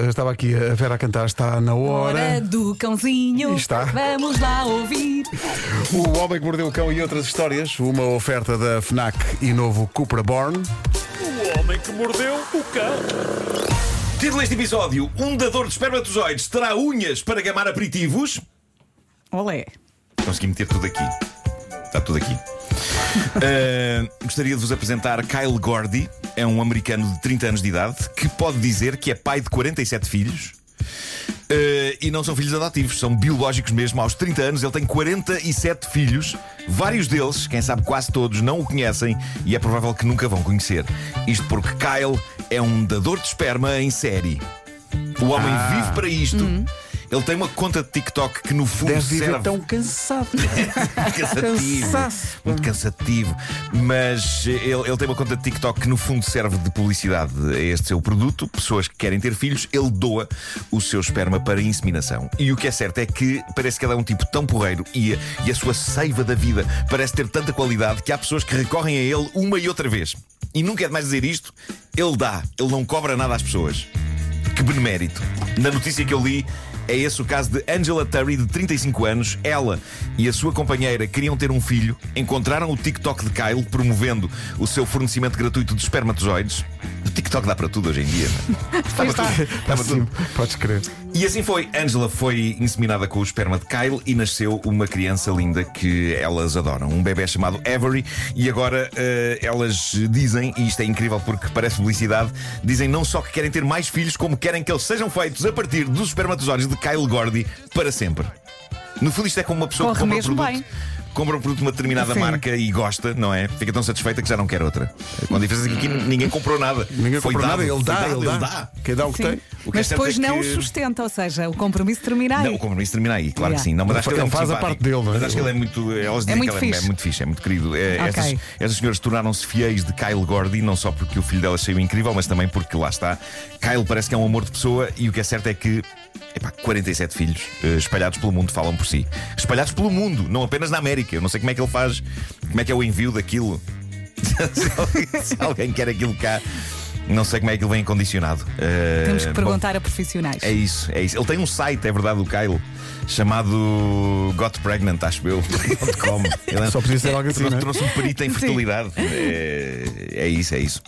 eh, estava aqui a Vera a cantar, está na hora. Hora do cãozinho. Está. Vamos lá ouvir. O Homem que Mordeu o Cão e outras histórias, uma oferta da FNAC e novo Cupra Born. O homem que mordeu o cão. Título deste episódio: Um dador de espermatozoides terá unhas para gamar aperitivos. Olé. Consegui meter tudo aqui. Está tudo aqui. Uh, gostaria de vos apresentar Kyle Gordy. É um americano de 30 anos de idade que pode dizer que é pai de 47 filhos. Uh, e não são filhos adotivos, são biológicos mesmo. Aos 30 anos ele tem 47 filhos. Vários deles, quem sabe quase todos, não o conhecem e é provável que nunca vão conhecer. Isto porque Kyle é um dador de esperma em série. O homem Ah. vive para isto. Ele tem uma conta de TikTok que no fundo Deve serve tão cansado. cansativo. Cansaço. Muito cansativo. Mas ele, ele tem uma conta de TikTok que no fundo serve de publicidade a este seu produto. Pessoas que querem ter filhos, ele doa o seu esperma para inseminação. E o que é certo é que parece que ele é um tipo tão porreiro e a, e a sua seiva da vida parece ter tanta qualidade que há pessoas que recorrem a ele uma e outra vez. E nunca é demais dizer isto, ele dá, ele não cobra nada às pessoas. Que benemérito. Na notícia que eu li, é esse o caso de Angela Terry, de 35 anos. Ela e a sua companheira queriam ter um filho, encontraram o TikTok de Kyle promovendo o seu fornecimento gratuito de espermatozoides. TikTok dá para tudo hoje em dia. não é? Tudo. Sim, tudo. podes crer. E assim foi. Angela foi inseminada com o esperma de Kyle e nasceu uma criança linda que elas adoram. Um bebê chamado Avery. E agora eh, elas dizem, e isto é incrível porque parece publicidade, dizem não só que querem ter mais filhos, como querem que eles sejam feitos a partir dos espermatozoides de Kyle Gordy para sempre. No fundo, isto é como uma pessoa que Corre compra um mesmo produto. bem. Compra um produto de uma determinada Sim. marca e gosta, não é? Fica tão satisfeita que já não quer outra. Com a diferença é que aqui ninguém comprou nada. Ninguém Foi comprou dado, nada, ele dá, dado, ele dá. Quem dá o que Sim. tem. O que é Mas certo depois é não que- o sustenta, ou seja, o compromisso termina aí. Não, o compromisso termina aí, claro que Yeah. sim. Não, mas acho que ele é Ele faz a parte dele, é? Mas acho que ele é muito. Elas dizem muito que ele é, fixe. é muito fixe, é muito querido. É, Ok. estas, estas senhoras tornaram-se fiéis de Kyle Gordy, não só porque o filho delas saiu incrível, mas também porque lá está. Kyle parece que é um amor de pessoa e o que é certo é que. Epá, 47 filhos eh, espalhados pelo mundo falam por si. Espalhados pelo mundo, não apenas na América. Eu não sei como é que ele faz, como é que é o envio daquilo. se, alguém, se alguém quer aquilo cá, não sei como é que ele vem condicionado. Eh, Temos que bom, perguntar a profissionais. é isso, é isso. Ele tem um site, é verdade, o Kyle, chamado Got Pregnant, acho eu. .com. Ele é- Só podia ser algo assim, trouxe, é? trouxe um perito em fertilidade. É, é isso, é isso.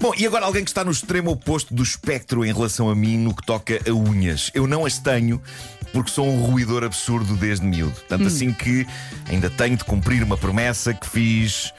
Bom, e agora alguém que está no extremo oposto do espectro em relação a mim no que toca a unhas. Eu não as tenho. Porque sou um ruidor absurdo desde miúdo. Tanto assim que ainda tenho de cumprir uma promessa que fiz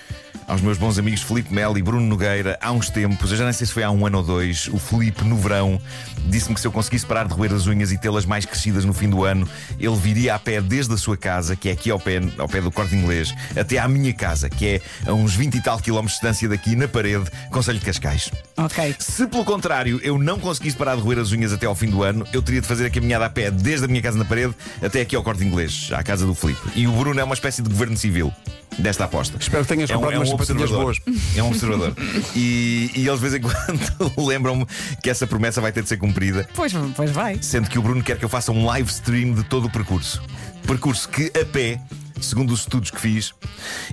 aos meus bons amigos Felipe Melo e Bruno Nogueira há uns tempos. Eu já nem sei se foi há um ano ou dois. O Felipe, no verão, disse-me que se eu conseguisse parar de roer as unhas e tê-las mais crescidas no fim do ano, ele viria a pé desde a sua casa, que é aqui ao pé, ao pé do corte inglês, até à minha casa, que é a uns 20 e tal quilómetros de distância daqui, na parede, Conselho de Cascais. Ok. Se pelo contrário eu não conseguisse parar de roer as unhas até ao fim do ano, eu teria de fazer a caminhada a pé desde a minha casa na parede até aqui ao corte inglês, à casa do Filipe. E o Bruno é uma espécie de governo civil desta aposta. Espero que tenhas é um, comprado é um umas sapatilhas observador. boas. É um observador. e, e eles de vez em quando lembram-me que essa promessa vai ter de ser cumprida. Pois, pois vai. Sendo que o Bruno quer que eu faça um live stream de todo o percurso. Percurso que a pé, segundo os estudos que fiz,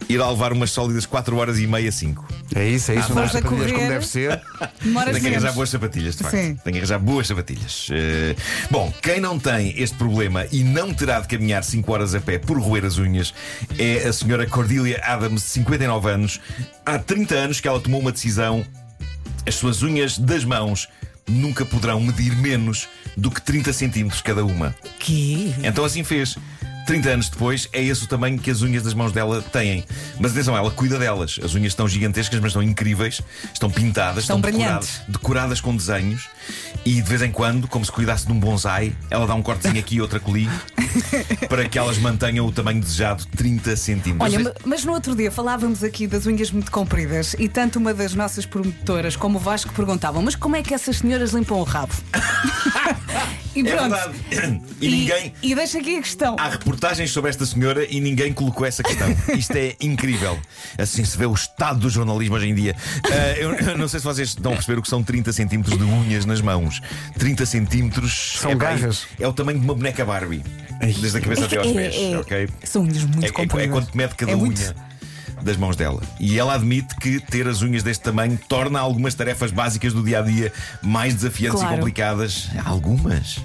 irá levar umas sólidas 4 horas e meia, 5. É isso, é isso. Ah, umas sapatilhas como correr. deve ser. Demoras Tem que arranjar boas sapatilhas, de facto. Sim. Tem que arranjar boas sapatilhas. Eh, bom, quem não tem este problema e não terá de caminhar 5 horas a pé por roer as unhas é a senhora Cordelia Adams, de 59 anos. Há 30 anos que ela tomou uma decisão. As suas unhas das mãos nunca poderão medir menos do que 30 centímetros cada uma. Que? Então assim fez. 30 anos depois, é esse o tamanho que as unhas das mãos dela têm. Mas atenção, ela cuida delas. As unhas estão gigantescas, mas estão incríveis. Estão pintadas, Estão estão decoradas, decoradas com desenhos. E de vez em quando, como se cuidasse de um bonsai, ela dá um cortezinho aqui e outro ali para que elas mantenham o tamanho desejado, 30 centímetros. Olha, mas no outro dia falávamos aqui das unhas muito compridas e tanto uma das nossas promotoras como o Vasco perguntavam: mas como é que essas senhoras limpam o rabo? e é pronto. verdade. E, ninguém. E deixa aqui a questão. Há reportagens sobre esta senhora e ninguém colocou essa questão. Isto é incrível. Assim se vê o estado do jornalismo hoje em dia. Ah, eu, eu não sei se vocês estão a perceber o que são 30 centímetros de unhas nas mãos. 30 centímetros São é, garras. É o tamanho de uma boneca Barbie. Desde a cabeça até aos É, pés. é, ok? São unhas muito É, é, compridas. é quanto mede cada É unha. Das mãos dela. E ela admite que ter as unhas deste tamanho torna algumas tarefas básicas do dia a dia mais desafiantes Claro. e complicadas. Algumas.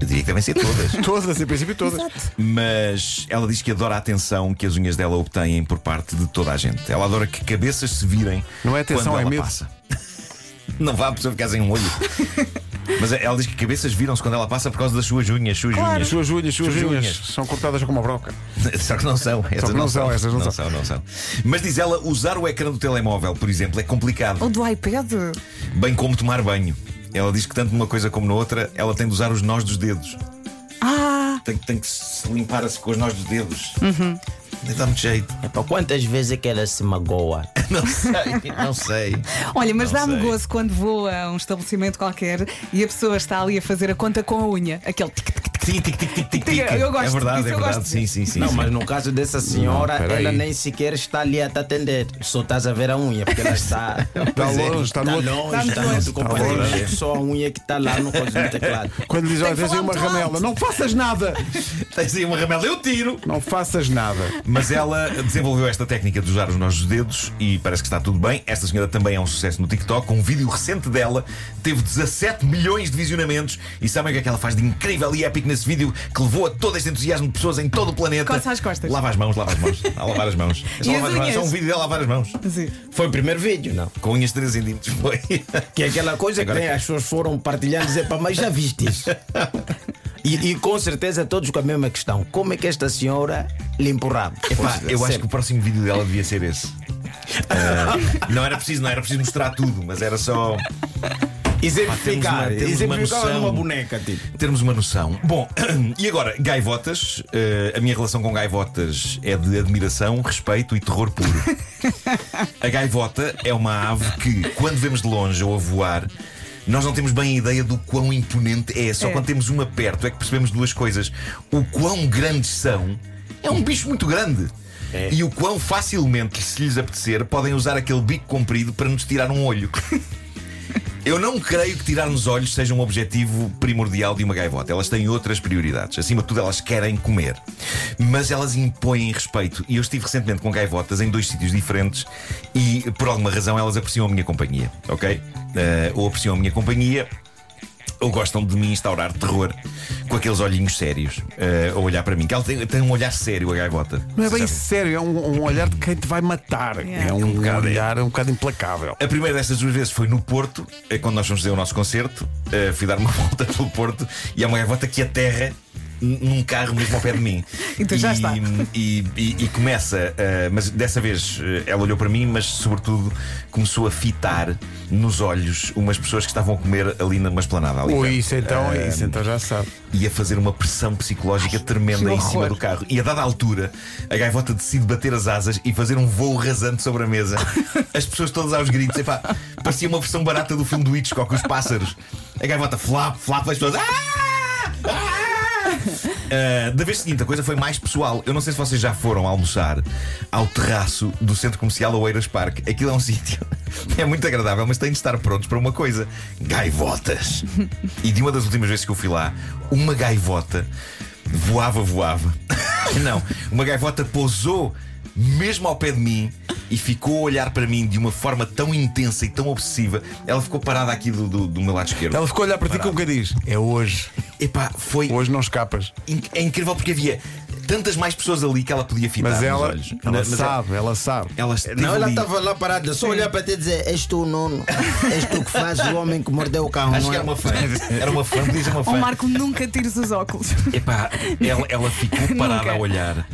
Eu diria que devem ser todas. Todas, em princípio, todas. Mas ela diz que adora a atenção que as unhas dela obtêm por parte de toda a gente. Ela adora que cabeças se virem. Não é atenção, quando é ela medo. passa. Não vá a pessoa ficar sem um olho. Mas ela diz que cabeças viram-se quando ela passa por causa das suas unhas. Suas As unhas. suas unhas, suas Suas unhas unhas. são cortadas como a broca. Só que não são. Essas que não são, essas não são. não são. Mas diz ela, usar o ecrã do telemóvel, por exemplo, é complicado. Ou do iPad. Bem como tomar banho. Ela diz que tanto numa coisa como na outra, ela tem de usar os nós dos dedos. Ah, Tem, tem que se limpar assim com os nós dos dedos. Uhum. Nem dá muito jeito. Epá, quantas vezes é que ela se magoa? Não sei, não sei. olha, mas dá-me gozo quando vou a um estabelecimento qualquer e a pessoa está ali a fazer a conta com a unha. Aquele tic, tic, tic. Tic, tic, tic. Eu gosto É verdade, disso, é eu verdade. gosto Sim, sim, sim. não, sim. mas no caso dessa senhora, Não, peraí. ela nem sequer está ali a te atender. Só estás a ver a unha, porque ela está. Está Pois é. longe, está no outro. longe, está no outro compartimento. Só a unha que está lá no coisa do teclado. Quando lhe diz, olha, tens aí uma ramela, não faças nada. Tens aí uma ramela, eu tiro. Não faças nada. Mas ela desenvolveu esta técnica de usar os nós dos dedos e parece que está tudo bem. Esta senhora também é um sucesso no TikTok. Um vídeo recente dela teve 17 milhões de visionamentos. E sabem o que é que ela faz de incrível e épico nesse vídeo que levou a todo este entusiasmo de pessoas em todo o planeta? Coça as costas. Lava as mãos, lava as mãos. A lavar as mãos. É só lavar as mãos. É só um vídeo dela a lavar as mãos. Sim. Foi o primeiro vídeo, não? Com unhas de 3 centímetros. Foi. Que é aquela coisa Agora que nem as pessoas foram partilhando e dizer, pá, mas já viste isso? E, e com certeza todos com a mesma questão: como é que esta senhora limpa o rabo? Epá, eu acho Sério. que o próximo vídeo dela devia ser esse. Ah, não era preciso, não era preciso mostrar tudo, mas era só Exemplificar, Pá, temos uma- temos uma exemplificar noção. numa boneca, tipo. termos uma noção. Bom, e agora, gaivotas. Eh, a minha relação com gaivotas é de admiração, respeito e terror puro. A gaivota é uma ave que, quando vemos de longe ou a voar, nós não temos bem a ideia do quão imponente é. Só É. quando temos uma perto é que percebemos duas coisas: o quão grandes são. É um bicho muito grande. E o quão facilmente, se lhes apetecer, podem usar aquele bico comprido para nos tirar um olho. Eu não creio que tirar-nos olhos seja um objetivo primordial de uma gaivota. Elas têm outras prioridades. Acima de tudo, elas querem comer. Mas elas impõem respeito. E eu estive recentemente com gaivotas em dois sítios diferentes e, por alguma razão, elas apreciam a minha companhia. Ok? Eh, ou apreciam a minha companhia. Ou gostam de me instaurar terror com aqueles olhinhos sérios eh, a olhar para mim. Que ela tem, tem um olhar sério, a gaivota. Não é bem sabem? sério, é um, um olhar de quem te vai matar. Yeah. É um, bocado, é. olhar um bocado implacável. A primeira dessas duas vezes foi no Porto, eh, quando nós fomos fazer o nosso concerto. Eh, fui dar uma volta pelo Porto e há uma gaivota que aterra num carro mesmo ao pé de mim. Então já e, está. E, e- e começa, eh, mas dessa vez eh, ela olhou para mim, mas sobretudo começou a fitar nos olhos umas pessoas que estavam a comer ali numa esplanada. Ali Ui, perto. isso então, Eh, isso então já se sabe. e a fazer uma pressão psicológica tremenda que em cima do carro. E a dada altura, a gaivota decide bater as asas e fazer um voo rasante sobre a mesa. As pessoas todas aos gritos. Epá, parecia uma versão barata do filme do Hitchcock, os pássaros. A gaivota flap, flap, as pessoas. "Ah! Ah!" Ah, da vez seguinte, a coisa foi mais pessoal. Eu não sei se vocês já foram almoçar ao terraço do centro comercial Oeiras Park. Aquilo é um sítio. É muito agradável, mas têm de estar prontos para uma coisa: gaivotas. E de uma das últimas vezes que eu fui lá, uma gaivota voava, voava. Não, uma gaivota pousou mesmo ao pé de mim e ficou a olhar para mim de uma forma tão intensa e tão obsessiva. Ela ficou parada aqui do, do, do meu lado esquerdo. Ela ficou a olhar para ti Parada. com quem diz: É hoje. Epá, foi. Hoje não escapas. É incrível porque havia tantas mais pessoas ali que ela podia fitar Mas nos ela, olhos. ela Mas sabe, ela sabe. Ela Não, ela estava lá parada, só olhar para ti e dizer: És tu, nono. És tu que faz o homem que mordeu o cão. Acho não que é? era uma fã. Era uma fã, ser uma Ó fã. Marco, nunca tires os óculos. Epá, ela, ela ficou parada Nunca. a olhar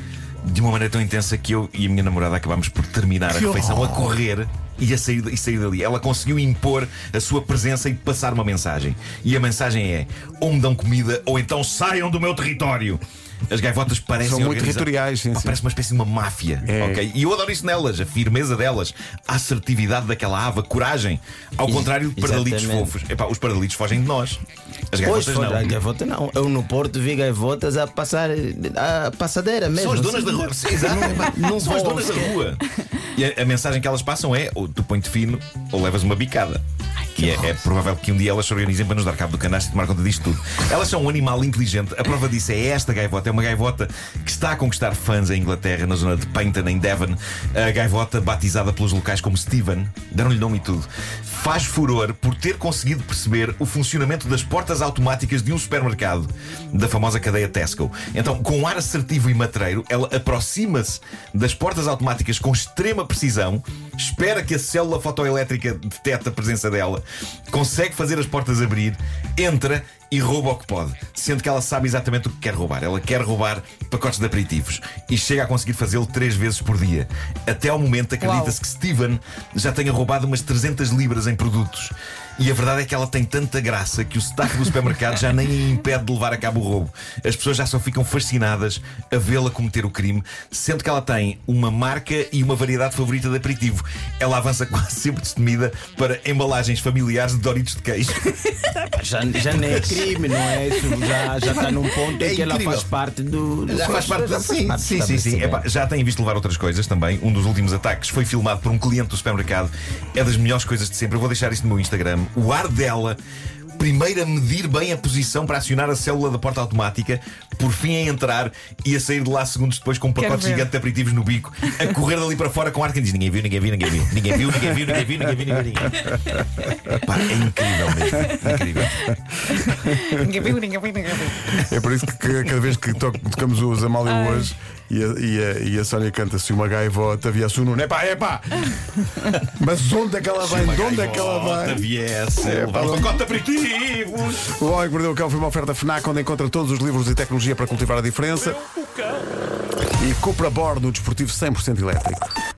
de uma maneira tão intensa que eu e a minha namorada acabámos por terminar a refeição a correr e a sair, e sair dali. Ela conseguiu impor a sua presença e passar uma mensagem. E a mensagem é: ou me dão comida ou então saiam do meu território. As gaivotas parecem São muito territoriais, sim, sim. Parece uma espécie de uma máfia. É. ok? E eu adoro isso nelas, a firmeza delas, a assertividade daquela ave, a coragem. Ao contrário de exatamente. fofos. Epá, os pardalitos fogem de nós. As gaivotas não. a gaivota não. Eu no Porto vi gaivotas a passar a passadeira mesmo. São as donas assim. da rua. Sim, Exato. não São as donas da rua. E a, a mensagem que elas passam é: ou tu põe-te fino ou levas uma bicada. E é, é provável que um dia elas se organizem para nos dar cabo do canasto e tomar conta disto tudo. Elas são um animal inteligente. A prova disso é esta gaivota. É uma gaivota que está a conquistar fãs em Inglaterra, na zona de Paynton, em Devon. A gaivota, batizada pelos locais como Steven, deram-lhe nome e tudo, faz furor por ter conseguido perceber o funcionamento das portas automáticas de um supermercado da famosa cadeia Tesco. Então, com um ar assertivo e matreiro, ela aproxima-se das portas automáticas com extrema precisão, espera que a célula fotoelétrica detecte a presença dela, consegue fazer as portas abrir, entra e rouba o que pode, sendo que ela sabe exatamente o que quer roubar. Ela quer roubar pacotes de aperitivos e chega a conseguir fazê-lo três vezes por dia. Até ao momento acredita-se que Steven já tenha roubado umas 300 libras em produtos. E a verdade é que ela tem tanta graça que o staff do supermercado já nem a impede de levar a cabo o roubo. As pessoas já só ficam fascinadas a vê-la cometer o crime, sendo que ela tem uma marca e uma variedade favorita de aperitivo. Ela avança quase sempre destemida para embalagens familiares de Doritos de queijo. Já, já nem é crime, não é? Isso já, já está num ponto É em que ela faz parte do. do Já faz parte da sim, parte sim, sim, sim. Epá, já têm visto levar outras coisas também. Um dos últimos ataques foi filmado por um cliente do supermercado. É das melhores coisas de sempre. Eu vou deixar isto no meu Instagram. O ar dela. Primeiro a medir bem a posição para acionar a célula da porta automática, por fim a entrar e a sair de lá segundos depois com um pacote gigante de aperitivos no bico, a correr dali para fora com ar que diz: Ninguém viu, ninguém viu, ninguém viu, ninguém viu, ninguém viu, ninguém viu, ninguém viu, ninguém viu. Pá, é incrível mesmo. Incrível. Ninguém viu, ninguém viu, ninguém viu. É por isso que cada vez que to- tocamos o Zamália Ai. hoje e a, e, a, e a Sónia canta-se uma gaivota, viesse o Nuno. Epá, epá! Mas onde é que ela vem? De onde é que ela vai? Viesse, É, um pá, pacote de aperitivos. O Homem que Mordeu o Cão foi uma oferta FNAC onde encontra todos os livros e tecnologia para cultivar a diferença e Cupra Born, no desportivo 100% elétrico.